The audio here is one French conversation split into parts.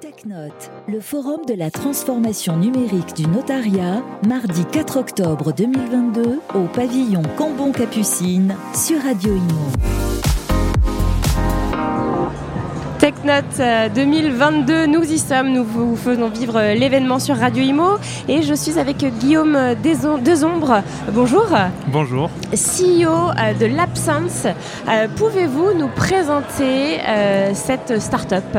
TechNote, le forum de la transformation numérique du notariat, mardi 4 octobre 2022 au pavillon Cambon-Capucine sur Radio Imo. TechNote 2022, nous y sommes, nous vous faisons vivre l'événement sur Radio Imo et je suis avec Guillaume Desombres. Bonjour. Bonjour. CEO de l'Absence. Pouvez-vous nous présenter cette start-up?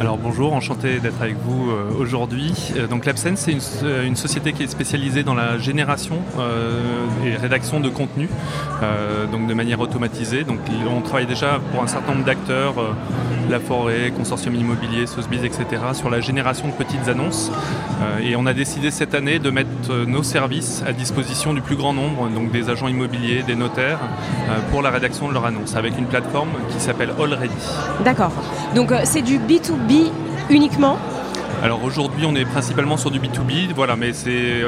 Alors bonjour, enchanté d'être avec vous euh, aujourd'hui. Euh, donc l'Absence, c'est euh, une, société qui est spécialisée dans la génération et rédaction de contenu, donc de manière automatisée. Donc on travaille déjà pour un certain nombre d'acteurs, La Forêt, Consortium Immobilier, Sotheby's, etc., sur la génération de petites annonces. et on a décidé cette année de mettre nos services à disposition du plus grand nombre, donc des agents immobiliers, des notaires, pour la rédaction de leurs annonces, avec une plateforme qui s'appelle Already. D'accord. Donc c'est du B2B B uniquement? Alors aujourd'hui, on est principalement sur du B2B, voilà, mais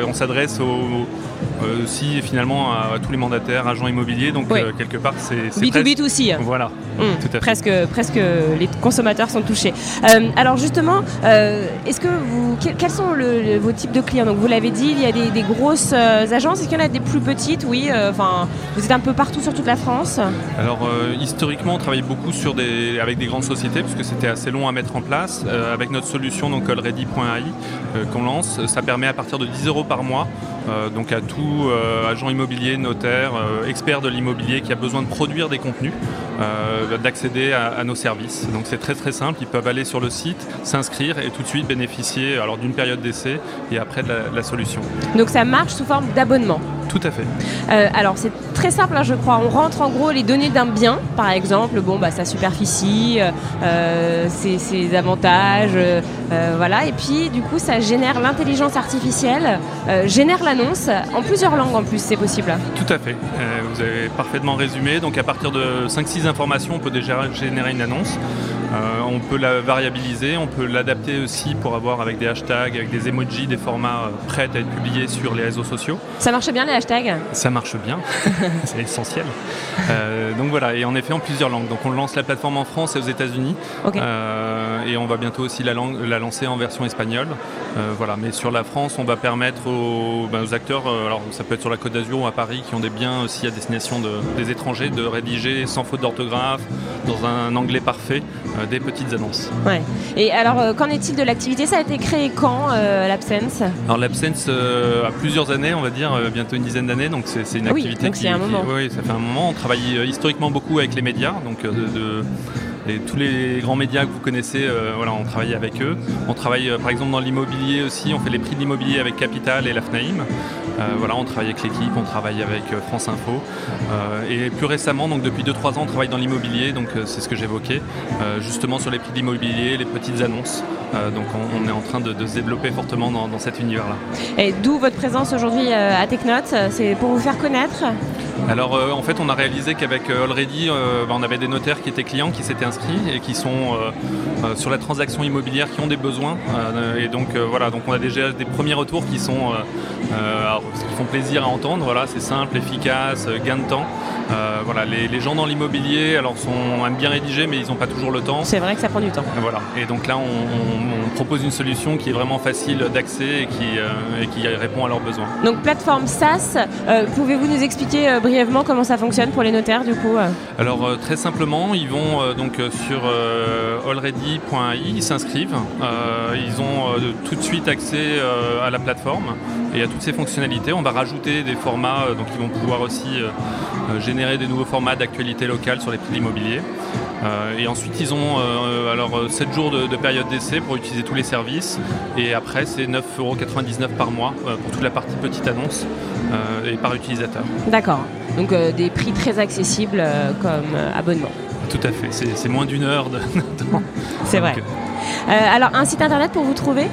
on s'adresse aussi finalement à, tous les mandataires, agents immobiliers, donc euh, quelque part c'est B2B aussi. Voilà, mmh. Presque, presque les consommateurs sont touchés. Euh, alors justement, euh, est-ce que vous, quels sont vos types de clients? Donc vous l'avez dit, il y a des, grosses agences, est-ce qu'il y en a des plus petites? Oui, enfin, vous êtes un peu partout sur toute la France. Alors historiquement, on travaille beaucoup sur des, avec des grandes sociétés, puisque c'était assez long à mettre en place. avec notre solution, donc ready.ai euh, qu'on lance. Ça permet à partir de 10 euros par mois, euh, donc à tout euh, agent immobilier, notaire, expert de l'immobilier qui a besoin de produire des contenus, d'accéder à, nos services. Donc c'est très très simple, ils peuvent aller sur le site, s'inscrire et tout de suite bénéficier d'une période d'essai et après de la, solution. Donc ça marche sous forme d'abonnement tout à fait. alors c'est très simple, hein, je crois. On rentre en gros les données d'un bien, par exemple, bon, bah, sa superficie, ses, avantages, voilà. Et puis du coup, ça génère l'intelligence artificielle, euh, génère l'annonce en plusieurs langues en plus, c'est possible. Tout à fait. Euh, vous avez parfaitement résumé. Donc à partir de 5-6 informations, on peut déjà générer une annonce. Euh, on peut la variabiliser, on peut l'adapter aussi pour avoir avec des hashtags, avec des emojis, des formats prêts à être publiés sur les réseaux sociaux. Ça marche bien les hashtags? Ça marche bien, c'est essentiel. donc voilà, et en effet en plusieurs langues. Donc on lance la plateforme en France et aux États-Unis. et on va bientôt aussi la, la lancer en version espagnole. Euh, voilà, mais sur la France, on va permettre ben, aux, acteurs, euh, alors ça peut être sur la Côte d'Azur ou à Paris, qui ont des biens aussi à destination des étrangers, de rédiger sans faute d'orthographe, dans un anglais parfait, euh, des petites annonces. Ouais. Et alors, qu'en est-il de l'activité? Ça a été créé quand, l'Absence? Alors l'Absence a plusieurs années, on va dire, bientôt une dizaine d'années, donc c'est une activité qui, un moment. oui, ça fait un moment. On travaille historiquement beaucoup avec les médias, donc de tous les grands médias que vous connaissez, euh, voilà, on travaille avec eux. On travaille euh, par exemple dans l'immobilier aussi, on fait les prix de l'immobilier avec Capital et la FNAIM. Euh, voilà, on travaille avec l'équipe, on travaille avec France Info. et plus récemment, donc depuis 2-3 ans, on travaille dans l'immobilier, donc c'est ce que j'évoquais, justement sur les prix de l'immobilier, les petites annonces. donc on, est en train de, se développer fortement dans, cet univers-là. Et d'où votre présence aujourd'hui à TechNote C'est pour vous faire connaître alors en fait on a réalisé qu'avec Already bah, on avait des notaires qui étaient clients qui s'étaient et qui sont euh, euh, sur la transaction immobilière qui ont des besoins. Euh, et donc voilà, donc on a déjà des premiers retours qui sont qui font plaisir à entendre. Voilà, c'est simple, efficace, gain de temps. voilà, les, gens dans l'immobilier alors sont aiment bien rédiger mais ils n'ont pas toujours le temps. C'est vrai que ça prend du temps. Voilà. Et donc là on, propose une solution qui est vraiment facile d'accès et qui, et qui répond à leurs besoins. Donc plateforme SaaS, pouvez-vous nous expliquer brièvement comment ça fonctionne pour les notaires du coup Alors très simplement, ils vont donc sur euh, already.ai, ils s'inscrivent, euh, ils ont euh, tout de suite accès à la plateforme et à toutes ces fonctionnalités. On va rajouter des formats, donc ils vont pouvoir aussi générer des nouveaux formats d'actualité locale sur les prix immobiliers. et ensuite, ils ont alors 7 jours de, période d'essai pour utiliser tous les services. Et après, c'est 9,99€ par mois pour toute la partie petite annonce et par utilisateur. D'accord. Donc des prix très accessibles comme abonnement. Tout à fait, c'est moins d'une heure de. C'est vrai. Euh, alors, un site internet pour vous trouver?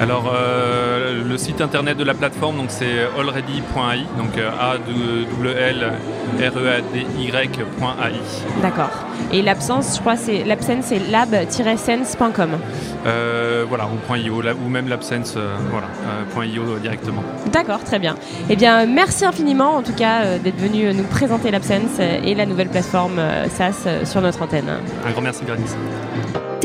Alors euh, le site internet de la plateforme donc c'est already.ai donc euh, a w l r e a d y.ai. D'accord. Et l'absence, je crois c'est l'absence c'est lab-sense.com. Euh, voilà, ou .io ou même l'absence voilà, .io directement. D'accord, très bien. Eh bien, merci infiniment en tout cas d'être venu nous présenter l'absence et la nouvelle plateforme SaaS sur notre antenne. Un grand merci Bernice.